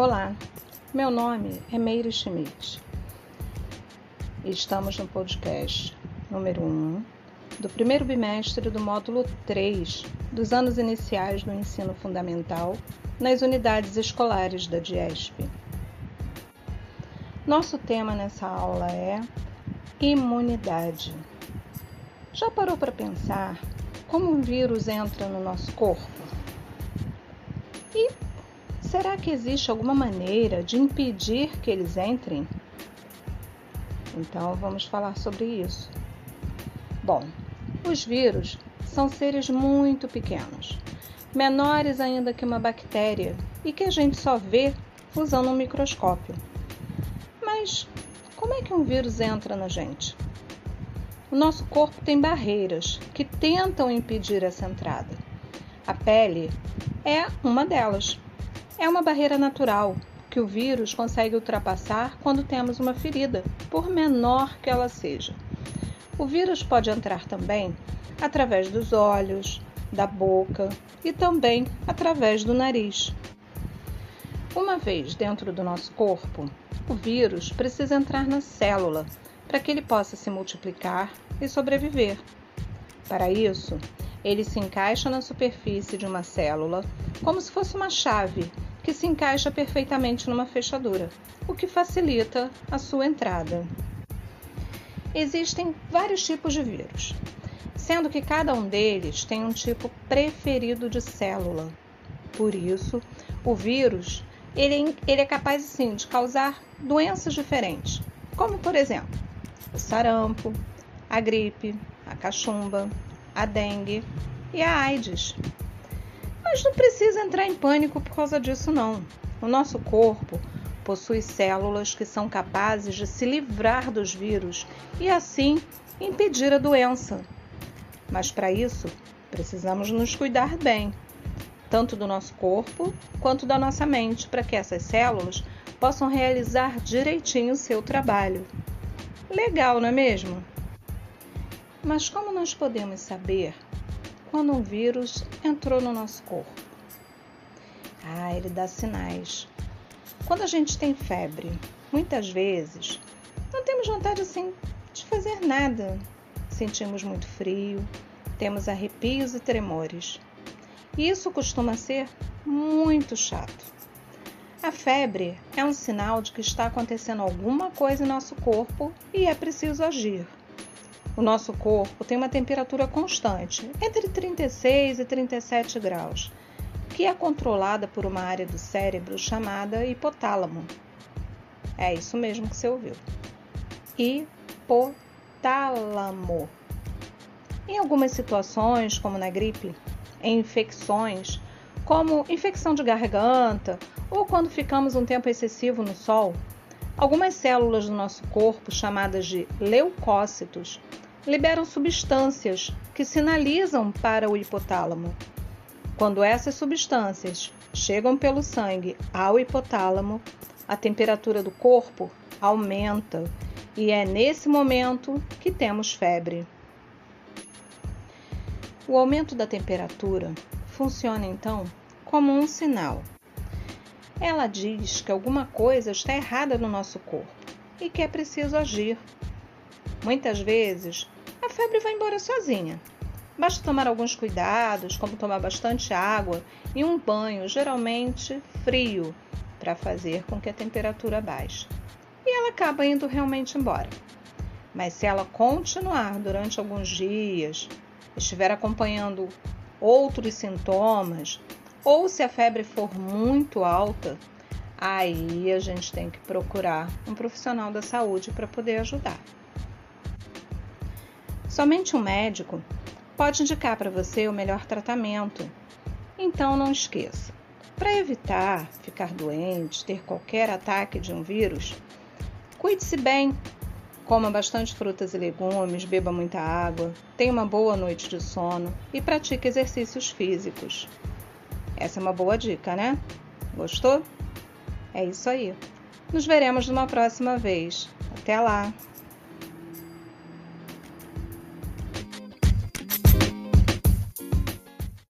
Olá, meu nome é Meire Schmidt. Estamos no podcast número 1 do primeiro bimestre do módulo 3 dos anos iniciais do ensino fundamental nas unidades escolares da DIESP. Nosso tema nessa aula é imunidade. Já parou para pensar como um vírus entra no nosso corpo? E será que existe alguma maneira de impedir que eles entrem? Então vamos falar sobre isso. Bom, os vírus são seres muito pequenos, menores ainda que uma bactéria e que a gente só vê usando um microscópio. Mas como é que um vírus entra na gente? O nosso corpo tem barreiras que tentam impedir essa entrada. A pele é uma delas. É uma barreira natural que o vírus consegue ultrapassar quando temos uma ferida, por menor que ela seja. O vírus pode entrar também através dos olhos, da boca e também através do nariz. Uma vez dentro do nosso corpo, o vírus precisa entrar na célula para que ele possa se multiplicar e sobreviver. Para isso, ele se encaixa na superfície de uma célula como se fosse uma chave que se encaixa perfeitamente numa fechadura, o que facilita a sua entrada. Existem vários tipos de vírus, sendo que cada um deles tem um tipo preferido de célula. Por isso, o vírus ele, ele é capaz sim de causar doenças diferentes, como por exemplo o sarampo, a gripe, a cachumba, a dengue e a AIDS. Mas não precisa entrar em pânico por causa disso, não. O nosso corpo possui células que são capazes de se livrar dos vírus e assim impedir a doença. Mas para isso, precisamos nos cuidar bem, tanto do nosso corpo quanto da nossa mente, para que essas células possam realizar direitinho o seu trabalho. Legal, não é mesmo? Mas como nós podemos saber quando um vírus entrou no nosso corpo? Ah, ele dá sinais. Quando a gente tem febre, muitas vezes não temos vontade assim de fazer nada. Sentimos muito frio, temos arrepios e tremores. E isso costuma ser muito chato. A febre é um sinal de que está acontecendo alguma coisa em nosso corpo e é preciso agir. O nosso corpo tem uma temperatura constante, entre 36 e 37 graus, que é controlada por uma área do cérebro chamada hipotálamo. É isso mesmo que você ouviu. Hipotálamo. Em algumas situações, como na gripe, em infecções, como infecção de garganta ou quando ficamos um tempo excessivo no sol, algumas células do nosso corpo, chamadas de leucócitos, liberam substâncias que sinalizam para o hipotálamo. Quando essas substâncias chegam pelo sangue ao hipotálamo, a temperatura do corpo aumenta e é nesse momento que temos febre. O aumento da temperatura funciona então como um sinal. Ela diz que alguma coisa está errada no nosso corpo e que é preciso agir. Muitas vezes, a febre vai embora sozinha. Basta tomar alguns cuidados, como tomar bastante água e um banho, geralmente frio, para fazer com que a temperatura baixe. E ela acaba indo realmente embora. Mas se ela continuar durante alguns dias, estiver acompanhando outros sintomas, ou se a febre for muito alta, aí a gente tem que procurar um profissional da saúde para poder ajudar. Somente um médico pode indicar para você o melhor tratamento. Então não esqueça, para evitar ficar doente, ter qualquer ataque de um vírus, cuide-se bem Coma bastante frutas e legumes, beba muita água, tenha uma boa noite de sono e pratique exercícios físicos. Essa é uma boa dica, né? Gostou? É isso aí. Nos veremos numa próxima vez. Até lá!